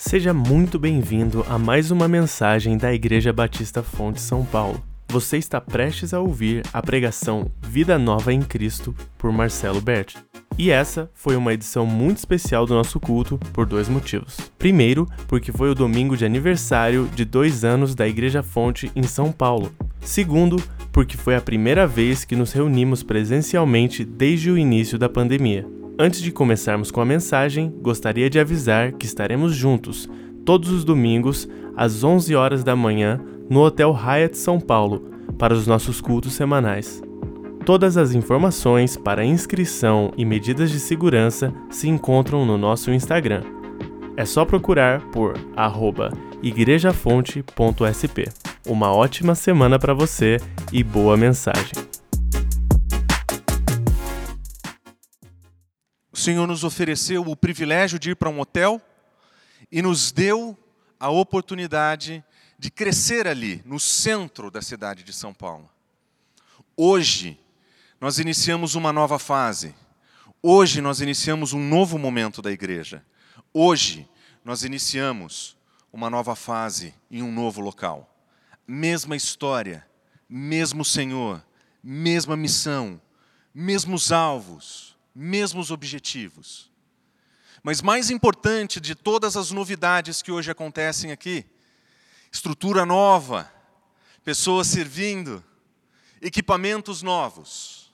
Seja muito bem-vindo a mais uma mensagem da Igreja Batista Fonte São Paulo. Você está prestes a ouvir a pregação Vida Nova em Cristo por Marcelo Berti. E essa foi uma edição muito especial do nosso culto por dois motivos. Primeiro, porque foi o domingo de aniversário de dois anos da Igreja Fonte em São Paulo. Segundo, porque foi a primeira vez que nos reunimos presencialmente desde o início da pandemia. Antes de começarmos com a mensagem, gostaria de avisar que estaremos juntos todos os domingos às 11 horas da manhã no Hotel Hyatt São Paulo para os nossos cultos semanais. Todas as informações para inscrição e medidas de segurança se encontram no nosso Instagram. É só procurar por igrejafonte.sp. Uma ótima semana para você e boa mensagem. O Senhor nos ofereceu o privilégio de ir para um hotel e nos deu a oportunidade de crescer ali, no centro da cidade de São Paulo. Hoje, nós iniciamos uma nova fase. Hoje, nós iniciamos um novo momento da igreja. Hoje, nós iniciamos uma nova fase em um novo local. Mesma história, mesmo Senhor, mesma missão, mesmos alvos mesmos objetivos. Mas mais importante de todas as novidades que hoje acontecem aqui, estrutura nova, pessoas servindo, equipamentos novos.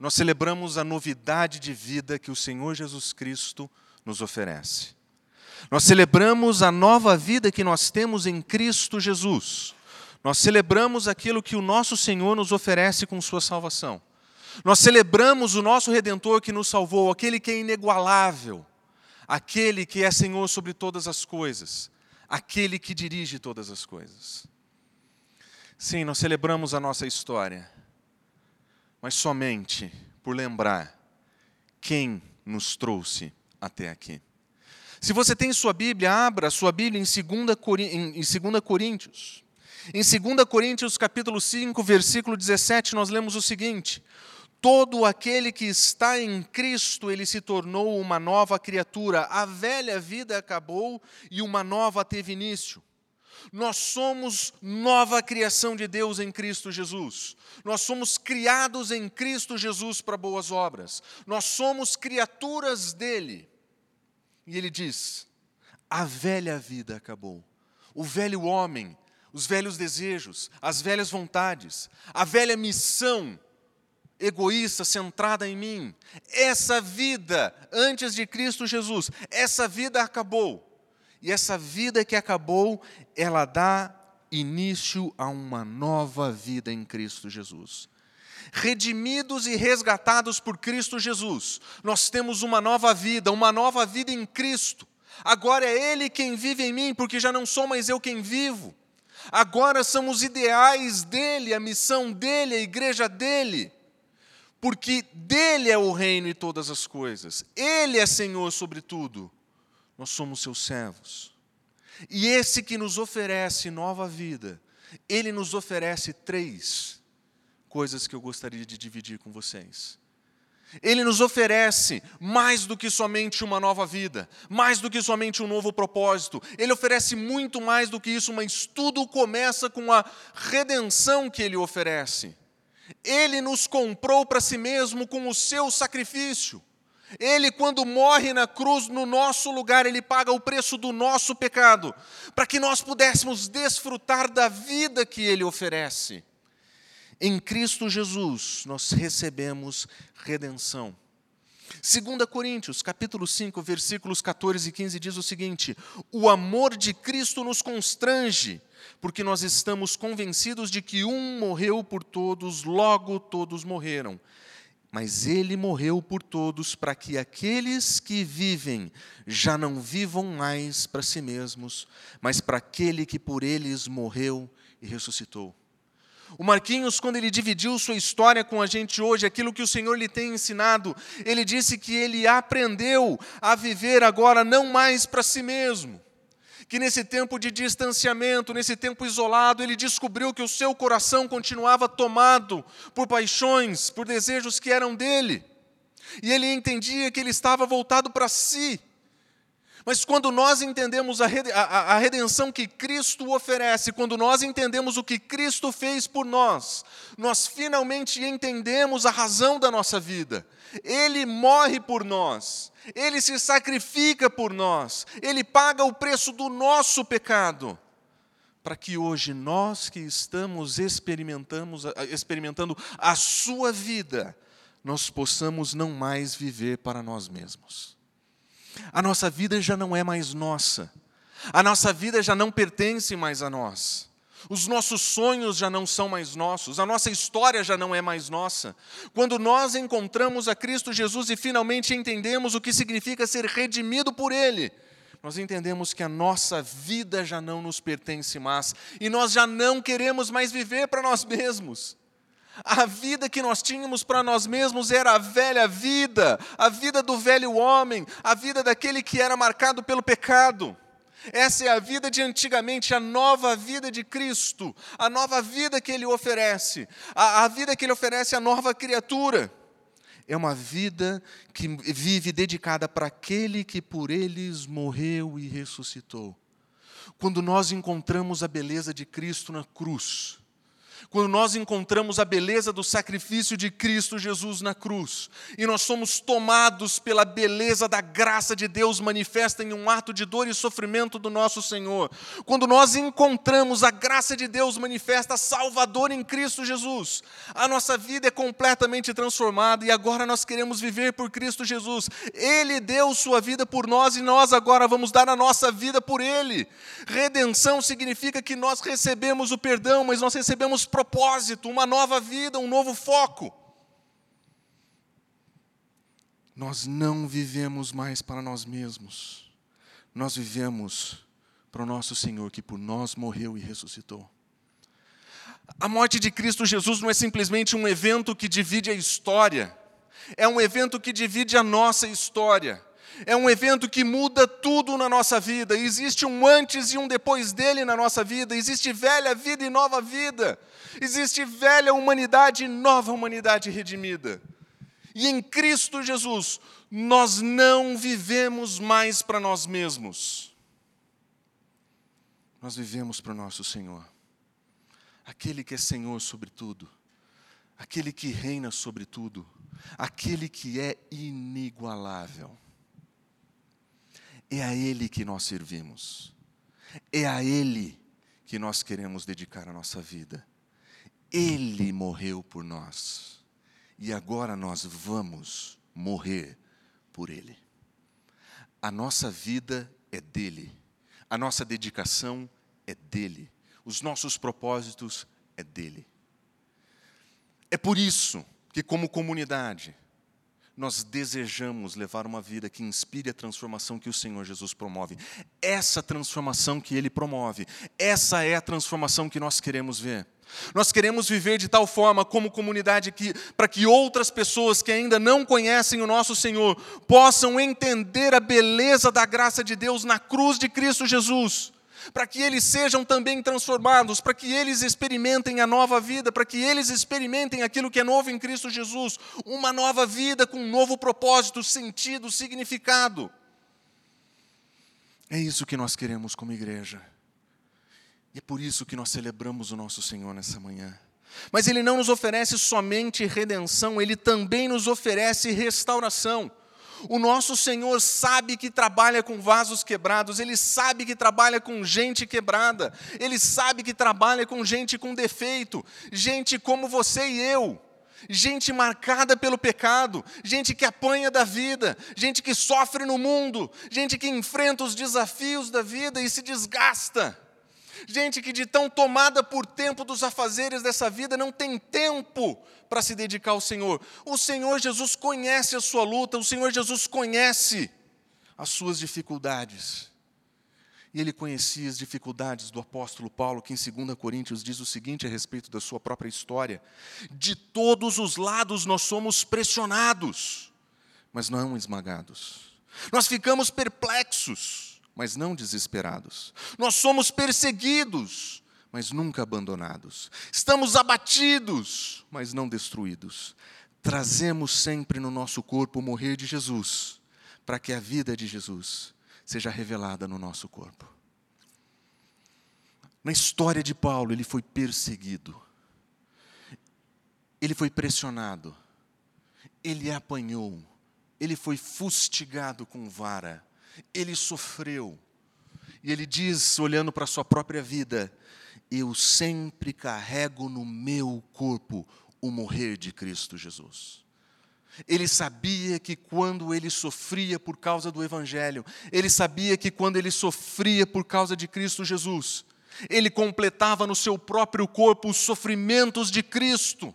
Nós celebramos a novidade de vida que o Senhor Jesus Cristo nos oferece. Nós celebramos a nova vida que nós temos em Cristo Jesus. Nós celebramos aquilo que o nosso Senhor nos oferece com Sua salvação. Nós celebramos o nosso Redentor que nos salvou, aquele que é inigualável, aquele que é Senhor sobre todas as coisas, aquele que dirige todas as coisas. Sim, nós celebramos a nossa história, mas somente por lembrar quem nos trouxe até aqui. Se você tem sua Bíblia, abra sua Bíblia em 2 Coríntios. Em 2 Coríntios capítulo 5, versículo 17, nós lemos o seguinte: Todo aquele que está em Cristo, ele se tornou uma nova criatura. A velha vida acabou e uma nova teve início. Nós somos nova criação de Deus em Cristo Jesus. Nós somos criados em Cristo Jesus para boas obras. Nós somos criaturas dele. E ele diz: a velha vida acabou. O velho homem, os velhos desejos, as velhas vontades, a velha missão egoísta, centrada em mim. Essa vida antes de Cristo Jesus, essa vida acabou. E essa vida que acabou, ela dá início a uma nova vida em Cristo Jesus. Redimidos e resgatados por Cristo Jesus, nós temos uma nova vida, uma nova vida em Cristo. Agora é Ele quem vive em mim, porque já não sou mais eu quem vivo. Agora são os ideais dele, a missão dele, a igreja dele porque dele é o reino e todas as coisas. Ele é Senhor sobre tudo. Nós somos seus servos. E esse que nos oferece nova vida, ele nos oferece três coisas que eu gostaria de dividir com vocês. Ele nos oferece mais do que somente uma nova vida, mais do que somente um novo propósito. Ele oferece muito mais do que isso, mas tudo começa com a redenção que ele oferece. Ele nos comprou para si mesmo com o seu sacrifício. Ele, quando morre na cruz no nosso lugar, ele paga o preço do nosso pecado, para que nós pudéssemos desfrutar da vida que ele oferece. Em Cristo Jesus nós recebemos redenção. 2 Coríntios, capítulo 5, versículos 14 e 15 diz o seguinte: O amor de Cristo nos constrange, porque nós estamos convencidos de que um morreu por todos, logo todos morreram. Mas ele morreu por todos para que aqueles que vivem já não vivam mais para si mesmos, mas para aquele que por eles morreu e ressuscitou. O Marquinhos, quando ele dividiu sua história com a gente hoje, aquilo que o Senhor lhe tem ensinado, ele disse que ele aprendeu a viver agora não mais para si mesmo, que nesse tempo de distanciamento, nesse tempo isolado, ele descobriu que o seu coração continuava tomado por paixões, por desejos que eram dele. E ele entendia que ele estava voltado para si. Mas quando nós entendemos a, redenção que Cristo oferece, quando nós entendemos o que Cristo fez por nós, nós finalmente entendemos a razão da nossa vida. Ele morre por nós, ele se sacrifica por nós, ele paga o preço do nosso pecado, para que hoje nós que estamos experimentamos, experimentando a sua vida, nós possamos não mais viver para nós mesmos a nossa vida já não é mais nossa. A nossa vida já não pertence mais a nós. Os nossos sonhos já não são mais nossos, a nossa história já não é mais nossa. Quando nós encontramos a Cristo Jesus e finalmente entendemos o que significa ser redimido por Ele, nós entendemos que a nossa vida já não nos pertence mais e nós já não queremos mais viver para nós mesmos. A vida que nós tínhamos para nós mesmos era a velha vida, a vida do velho homem, a vida daquele que era marcado pelo pecado. Essa é a vida de antigamente, a nova vida de Cristo, a nova vida que Ele oferece, a, a vida que Ele oferece à nova criatura. É uma vida que vive dedicada para aquele que por eles morreu e ressuscitou. Quando nós encontramos a beleza de Cristo na cruz, quando nós encontramos a beleza do sacrifício de Cristo Jesus na cruz, e nós somos tomados pela beleza da graça de Deus manifesta em um ato de dor e sofrimento do nosso Senhor, quando nós encontramos a graça de Deus manifesta Salvador em Cristo Jesus, a nossa vida é completamente transformada e agora nós queremos viver por Cristo Jesus. Ele deu sua vida por nós e nós agora vamos dar a nossa vida por Ele. Redenção significa que nós recebemos o perdão, mas nós recebemos propósito, uma nova vida, um novo foco. Nós não vivemos mais para nós mesmos, nós vivemos para o nosso Senhor que por nós morreu e ressuscitou. A morte de Cristo Jesus não é simplesmente um evento que divide a história, é um evento que divide a nossa história é um evento que muda tudo na nossa vida. Existe um antes e um depois dele na nossa vida. Existe velha vida e nova vida. Existe velha humanidade e nova humanidade redimida. E em Cristo Jesus, nós não vivemos mais para nós mesmos. Nós vivemos para o nosso Senhor. Aquele que é Senhor sobre tudo. Aquele que reina sobre tudo. Aquele que é inigualável. É a Ele que nós servimos. É a Ele que nós queremos dedicar a nossa vida. Ele morreu por nós. E agora nós vamos morrer por Ele. A nossa vida é dele. A nossa dedicação é dele. Os nossos propósitos é dele. É por isso que, como comunidade, nós desejamos levar uma vida que inspire a transformação que o Senhor Jesus promove. Essa transformação que Ele promove, essa é a transformação que nós queremos ver. Nós queremos viver de tal forma como comunidade que para que outras pessoas que ainda não conhecem o nosso Senhor possam entender a beleza da graça de Deus na cruz de Cristo Jesus para que eles sejam também transformados, para que eles experimentem a nova vida, para que eles experimentem aquilo que é novo em Cristo Jesus, uma nova vida com um novo propósito, sentido, significado. É isso que nós queremos como igreja. E é por isso que nós celebramos o nosso Senhor nessa manhã. Mas Ele não nos oferece somente redenção, Ele também nos oferece restauração. O nosso Senhor sabe que trabalha com vasos quebrados, Ele sabe que trabalha com gente quebrada, Ele sabe que trabalha com gente com defeito, gente como você e eu, gente marcada pelo pecado, gente que apanha da vida, gente que sofre no mundo, gente que enfrenta os desafios da vida e se desgasta. Gente que de tão tomada por tempo dos afazeres dessa vida não tem tempo para se dedicar ao Senhor. O Senhor Jesus conhece a sua luta, o Senhor Jesus conhece as suas dificuldades. E ele conhecia as dificuldades do apóstolo Paulo, que em 2 Coríntios diz o seguinte a respeito da sua própria história: De todos os lados nós somos pressionados, mas não esmagados. Nós ficamos perplexos, mas não desesperados. Nós somos perseguidos, mas nunca abandonados. Estamos abatidos, mas não destruídos. Trazemos sempre no nosso corpo o morrer de Jesus, para que a vida de Jesus seja revelada no nosso corpo. Na história de Paulo, ele foi perseguido, ele foi pressionado, ele apanhou, ele foi fustigado com vara, ele sofreu. E ele diz, olhando para a sua própria vida: Eu sempre carrego no meu corpo o morrer de Cristo Jesus. Ele sabia que quando ele sofria por causa do Evangelho, ele sabia que quando ele sofria por causa de Cristo Jesus, ele completava no seu próprio corpo os sofrimentos de Cristo.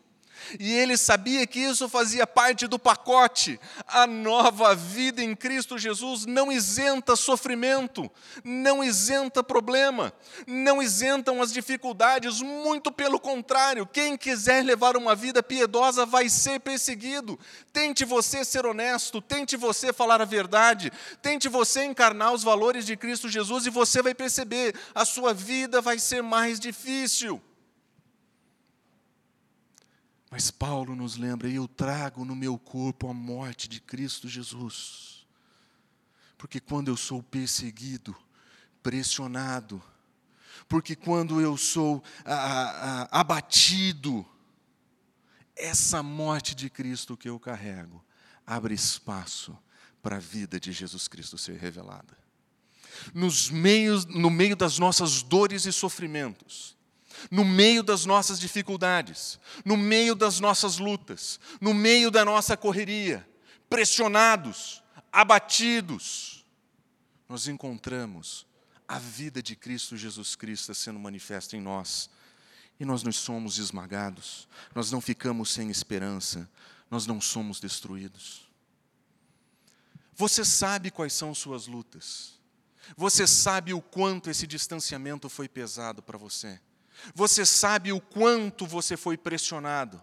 E ele sabia que isso fazia parte do pacote. A nova vida em Cristo Jesus não isenta sofrimento, não isenta problema, não isentam as dificuldades, muito pelo contrário. Quem quiser levar uma vida piedosa vai ser perseguido. Tente você ser honesto, tente você falar a verdade, tente você encarnar os valores de Cristo Jesus e você vai perceber, a sua vida vai ser mais difícil. Mas Paulo nos lembra: eu trago no meu corpo a morte de Cristo Jesus. Porque quando eu sou perseguido, pressionado, porque quando eu sou abatido, essa morte de Cristo que eu carrego abre espaço para a vida de Jesus Cristo ser revelada. Nos meios, no meio das nossas dores e sofrimentos, no meio das nossas dificuldades, no meio das nossas lutas, no meio da nossa correria, pressionados, abatidos, nós encontramos a vida de Cristo Jesus Cristo sendo manifesta em nós. E nós não somos esmagados, nós não ficamos sem esperança, nós não somos destruídos. Você sabe quais são suas lutas. Você sabe o quanto esse distanciamento foi pesado para você. Você sabe o quanto você foi pressionado.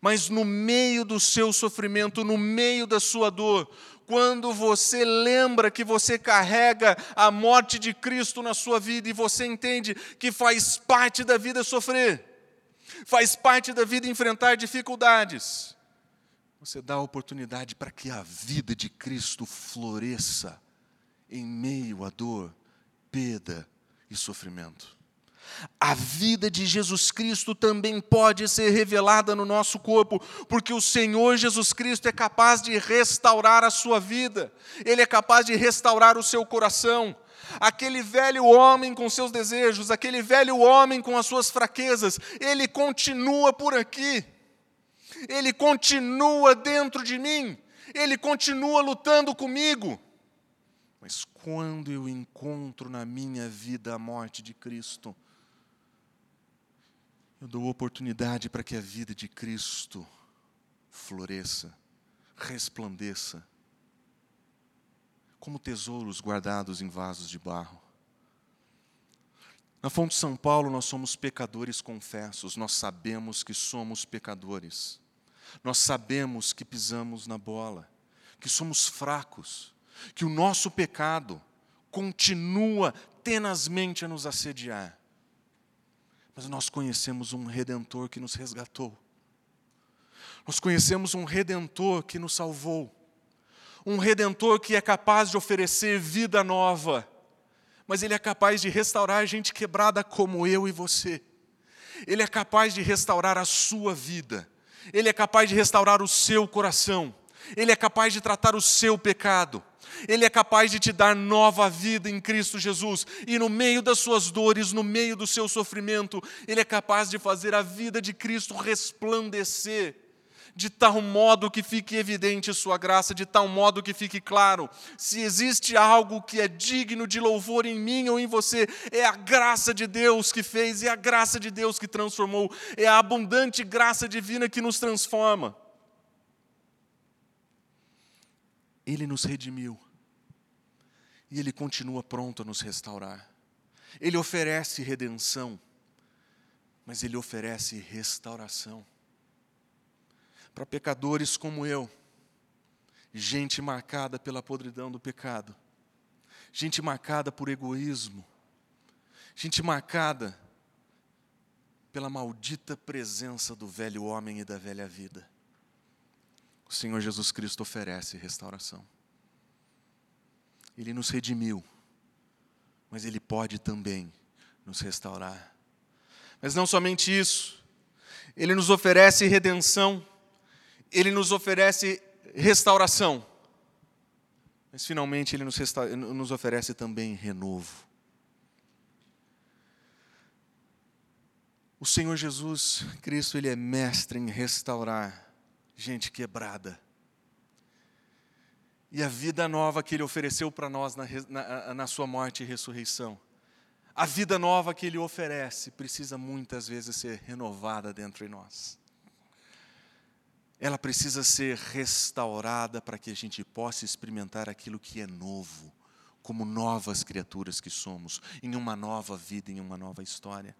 Mas no meio do seu sofrimento, no meio da sua dor, quando você lembra que você carrega a morte de Cristo na sua vida e você entende que faz parte da vida sofrer, faz parte da vida enfrentar dificuldades, você dá a oportunidade para que a vida de Cristo floresça em meio à dor, perda e sofrimento. A vida de Jesus Cristo também pode ser revelada no nosso corpo, porque o Senhor Jesus Cristo é capaz de restaurar a sua vida, Ele é capaz de restaurar o seu coração. Aquele velho homem com seus desejos, aquele velho homem com as suas fraquezas, ele continua por aqui, ele continua dentro de mim, ele continua lutando comigo. Mas quando eu encontro na minha vida a morte de Cristo, eu dou oportunidade para que a vida de Cristo floresça, resplandeça, como tesouros guardados em vasos de barro. Na Fonte São Paulo, nós somos pecadores confessos, nós sabemos que somos pecadores, nós sabemos que pisamos na bola, que somos fracos, que o nosso pecado continua tenazmente a nos assediar mas nós conhecemos um redentor que nos resgatou. Nós conhecemos um redentor que nos salvou. Um redentor que é capaz de oferecer vida nova. Mas ele é capaz de restaurar gente quebrada como eu e você. Ele é capaz de restaurar a sua vida. Ele é capaz de restaurar o seu coração. Ele é capaz de tratar o seu pecado. Ele é capaz de te dar nova vida em Cristo Jesus, e no meio das suas dores, no meio do seu sofrimento, Ele é capaz de fazer a vida de Cristo resplandecer, de tal modo que fique evidente Sua graça, de tal modo que fique claro: se existe algo que é digno de louvor em mim ou em você, é a graça de Deus que fez, é a graça de Deus que transformou, é a abundante graça divina que nos transforma. Ele nos redimiu. E Ele continua pronto a nos restaurar. Ele oferece redenção, mas Ele oferece restauração. Para pecadores como eu, gente marcada pela podridão do pecado, gente marcada por egoísmo, gente marcada pela maldita presença do velho homem e da velha vida o Senhor Jesus Cristo oferece restauração. Ele nos redimiu, mas Ele pode também nos restaurar. Mas não somente isso, Ele nos oferece redenção, Ele nos oferece restauração, mas finalmente Ele nos, nos oferece também renovo. O Senhor Jesus Cristo, Ele é mestre em restaurar gente quebrada. E a vida nova que Ele ofereceu para nós na, na, na Sua morte e ressurreição. A vida nova que Ele oferece precisa muitas vezes ser renovada dentro de nós. Ela precisa ser restaurada para que a gente possa experimentar aquilo que é novo, como novas criaturas que somos, em uma nova vida, em uma nova história.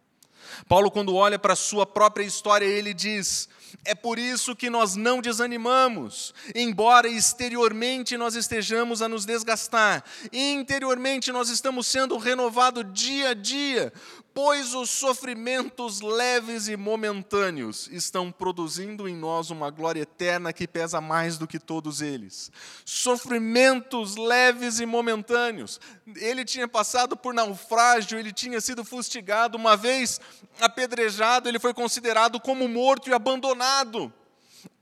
Paulo, quando olha para a sua própria história, ele diz: é por isso que nós não desanimamos, embora exteriormente nós estejamos a nos desgastar, interiormente nós estamos sendo renovados dia a dia, pois os sofrimentos leves e momentâneos estão produzindo em nós uma glória eterna que pesa mais do que todos eles. Sofrimentos leves e momentâneos. Ele tinha passado por naufrágio, ele tinha sido fustigado, uma vez apedrejado, ele foi considerado como morto e abandonado.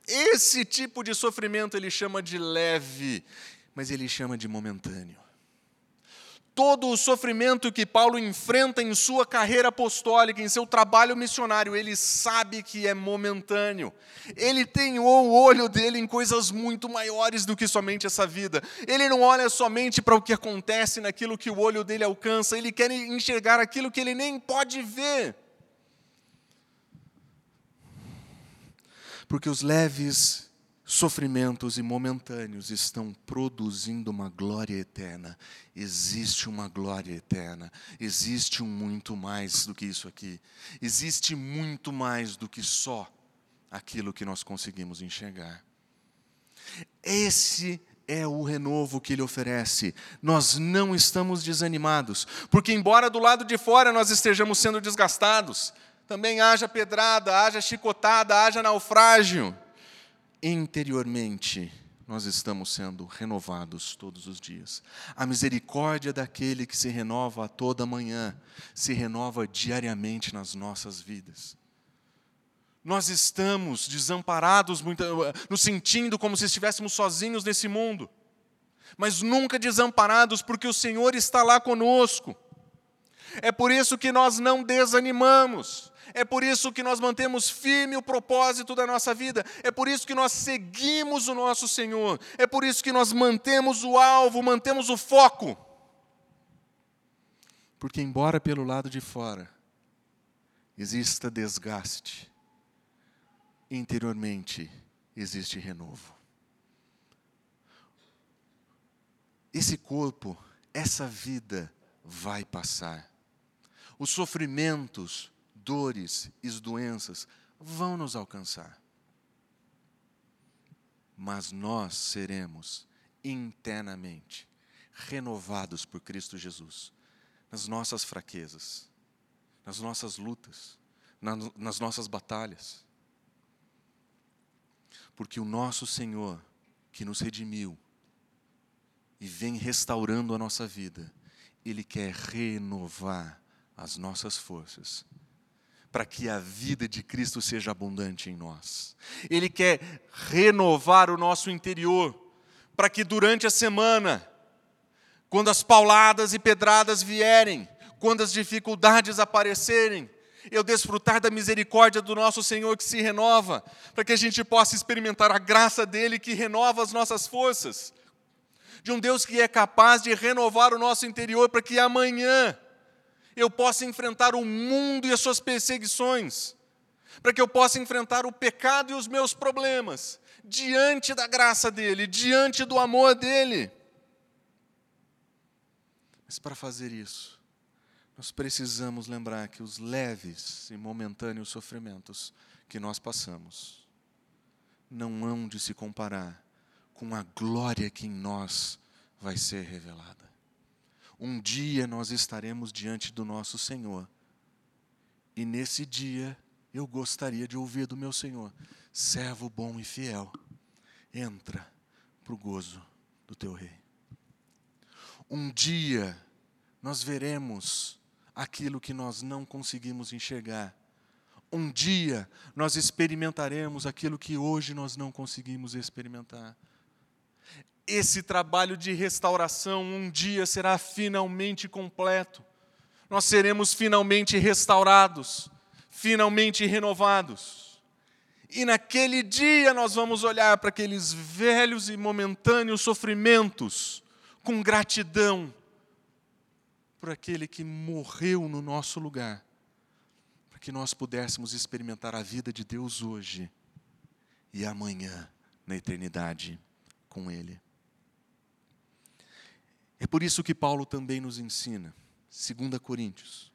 Esse tipo de sofrimento ele chama de leve, mas ele chama de momentâneo todo o sofrimento que Paulo enfrenta em sua carreira apostólica, em seu trabalho missionário, ele sabe que é momentâneo. Ele tem o olho dele em coisas muito maiores do que somente essa vida. Ele não olha somente para o que acontece naquilo que o olho dele alcança, ele quer enxergar aquilo que ele nem pode ver. Porque os leves sofrimentos e momentâneos estão produzindo uma glória eterna. Existe uma glória eterna, existe um muito mais do que isso aqui. Existe muito mais do que só aquilo que nós conseguimos enxergar. Esse é o renovo que ele oferece. Nós não estamos desanimados, porque, embora do lado de fora nós estejamos sendo desgastados, também haja pedrada, haja chicotada, haja naufrágio interiormente nós estamos sendo renovados todos os dias. A misericórdia daquele que se renova a toda manhã, se renova diariamente nas nossas vidas. Nós estamos desamparados, nos sentindo como se estivéssemos sozinhos nesse mundo, mas nunca desamparados, porque o Senhor está lá conosco. É por isso que nós não desanimamos. É por isso que nós mantemos firme o propósito da nossa vida. É por isso que nós seguimos o nosso Senhor. É por isso que nós mantemos o alvo, mantemos o foco. Porque, embora pelo lado de fora exista desgaste, interiormente existe renovo. Esse corpo, essa vida vai passar. Os sofrimentos dores e as doenças vão nos alcançar. Mas nós seremos internamente renovados por Cristo Jesus nas nossas fraquezas, nas nossas lutas, nas nossas batalhas. Porque o nosso Senhor, que nos redimiu e vem restaurando a nossa vida, Ele quer renovar as nossas forças para que a vida de Cristo seja abundante em nós. Ele quer renovar o nosso interior, para que durante a semana, quando as pauladas e pedradas vierem, quando as dificuldades aparecerem, eu desfrutar da misericórdia do nosso Senhor que se renova, para que a gente possa experimentar a graça dele que renova as nossas forças, de um Deus que é capaz de renovar o nosso interior para que amanhã eu possa enfrentar o mundo e as suas perseguições, para que eu possa enfrentar o pecado e os meus problemas, diante da graça dEle, diante do amor dEle. Mas para fazer isso, nós precisamos lembrar que os leves e momentâneos sofrimentos que nós passamos não hão de se comparar com a glória que em nós vai ser revelada. Um dia nós estaremos diante do nosso Senhor. E nesse dia eu gostaria de ouvir do meu Senhor: servo bom e fiel, entra para o gozo do teu rei. Um dia nós veremos aquilo que nós não conseguimos enxergar. Um dia nós experimentaremos aquilo que hoje nós não conseguimos experimentar. Esse trabalho de restauração um dia será finalmente completo. Nós seremos finalmente restaurados, finalmente renovados. E naquele dia nós vamos olhar para aqueles velhos e momentâneos sofrimentos com gratidão por aquele que morreu no nosso lugar para que nós pudéssemos experimentar a vida de Deus hoje e amanhã, na eternidade, com Ele. É por isso que Paulo também nos ensina, 2 Coríntios,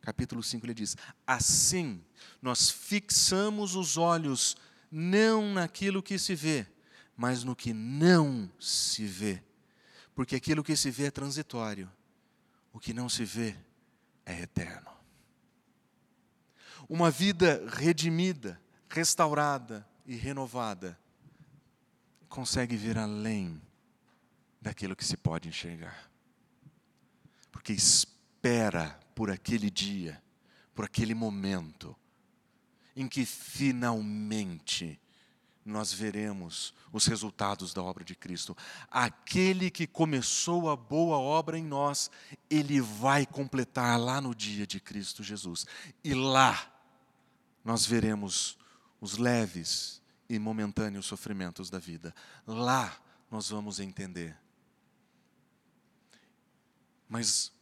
capítulo 5, ele diz: Assim nós fixamos os olhos não naquilo que se vê, mas no que não se vê. Porque aquilo que se vê é transitório, o que não se vê é eterno uma vida redimida, restaurada e renovada, consegue ver além daquilo que se pode enxergar. Porque espera por aquele dia, por aquele momento, em que finalmente nós veremos os resultados da obra de Cristo. Aquele que começou a boa obra em nós, ele vai completar lá no dia de Cristo Jesus. E lá nós veremos os leves e momentâneos sofrimentos da vida. Lá nós vamos entender. Mas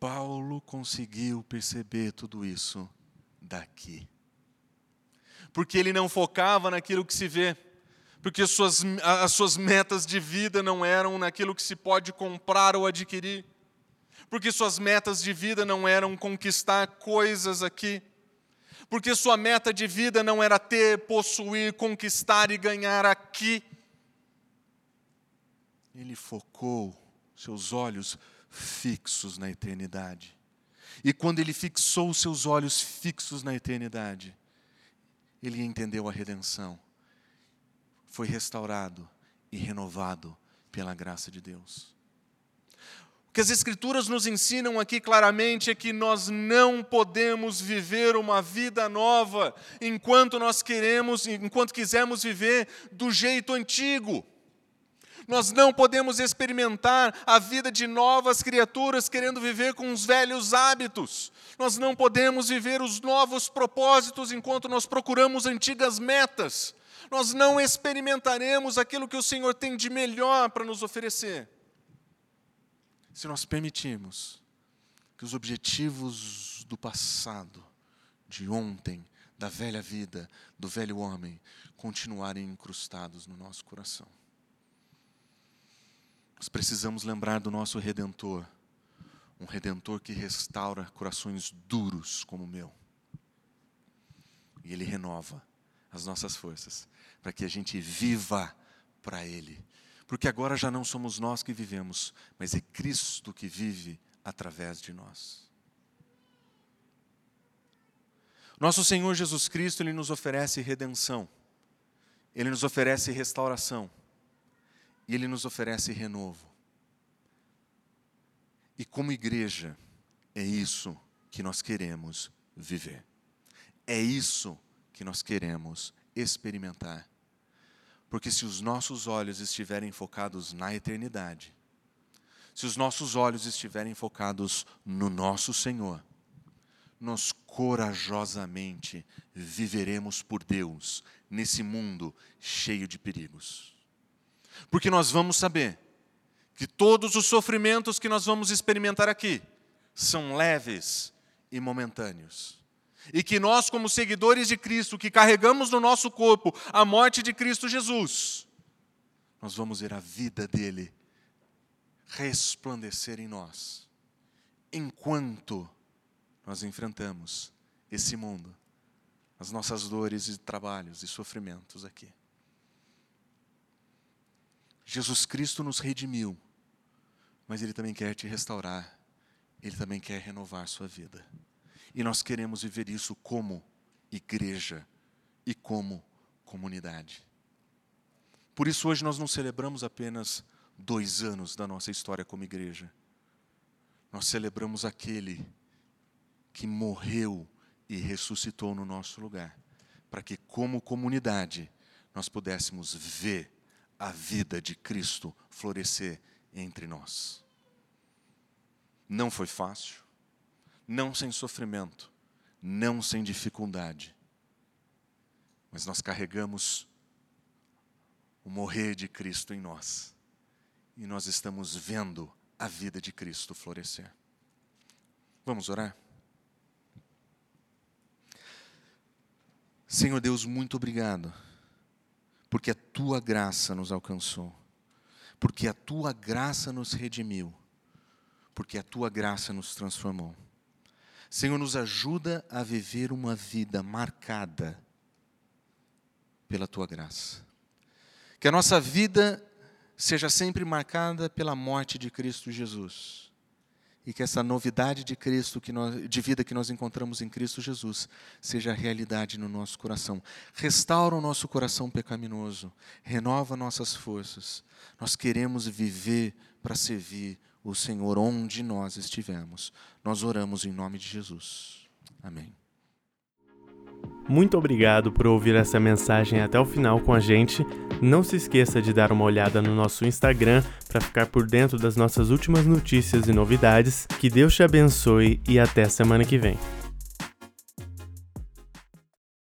Paulo conseguiu perceber tudo isso daqui. Porque ele não focava naquilo que se vê, porque suas, as suas metas de vida não eram naquilo que se pode comprar ou adquirir, porque suas metas de vida não eram conquistar coisas aqui porque sua meta de vida não era ter, possuir, conquistar e ganhar aqui. Ele focou seus olhos fixos na eternidade. E quando ele fixou seus olhos fixos na eternidade, ele entendeu a redenção. Foi restaurado e renovado pela graça de Deus que as Escrituras nos ensinam aqui claramente é que nós não podemos viver uma vida nova enquanto nós queremos, enquanto quisermos viver do jeito antigo. Nós não podemos experimentar a vida de novas criaturas querendo viver com os velhos hábitos. Nós não podemos viver os novos propósitos enquanto nós procuramos antigas metas. Nós não experimentaremos aquilo que o Senhor tem de melhor para nos oferecer se nós permitirmos que os objetivos do passado, de ontem, da velha vida, do velho homem, continuarem incrustados no nosso coração. Nós precisamos lembrar do nosso redentor, um redentor que restaura corações duros como o meu. E ele renova as nossas forças para que a gente viva para ele porque agora já não somos nós que vivemos, mas é Cristo que vive através de nós. Nosso Senhor Jesus Cristo, Ele nos oferece redenção, Ele nos oferece restauração, e Ele nos oferece renovo. E como igreja, é isso que nós queremos viver, é isso que nós queremos experimentar. Porque se os nossos olhos estiverem focados na eternidade, se os nossos olhos estiverem focados no nosso Senhor, nós corajosamente viveremos por Deus nesse mundo cheio de perigos. Porque nós vamos saber que todos os sofrimentos que nós vamos experimentar aqui são leves e momentâneos e que nós, como seguidores de Cristo, que carregamos no nosso corpo a morte de Cristo Jesus, nós vamos ver a vida dele resplandecer em nós, enquanto nós enfrentamos esse mundo, as nossas dores e trabalhos e sofrimentos aqui. Jesus Cristo nos redimiu, mas Ele também quer te restaurar, Ele também quer renovar sua vida. E nós queremos viver isso como igreja e como comunidade. Por isso, hoje nós não celebramos apenas dois anos da nossa história como igreja. Nós celebramos aquele que morreu e ressuscitou no nosso lugar, para que, como comunidade, nós pudéssemos ver a vida de Cristo florescer entre nós. Não foi fácil, não sem sofrimento, não sem dificuldade, mas nós carregamos o morrer de Cristo em nós e nós estamos vendo a vida de Cristo florescer. Vamos orar? Senhor Deus, muito obrigado, porque a tua graça nos alcançou, porque a tua graça nos redimiu, porque a tua graça nos transformou. Senhor, nos ajuda a viver uma vida marcada pela tua graça. Que a nossa vida seja sempre marcada pela morte de Cristo Jesus e que essa novidade de Cristo, que nós, de vida que nós encontramos em Cristo Jesus, seja realidade no nosso coração. Restaura o nosso coração pecaminoso, renova nossas forças. Nós queremos viver para servir o Senhor onde nós estivermos. Nós oramos em nome de Jesus. Amém. Muito obrigado por ouvir essa mensagem até o final com a gente. Não se esqueça de dar uma olhada no nosso Instagram para ficar por dentro das nossas últimas notícias e novidades. Que Deus te abençoe e até semana que vem.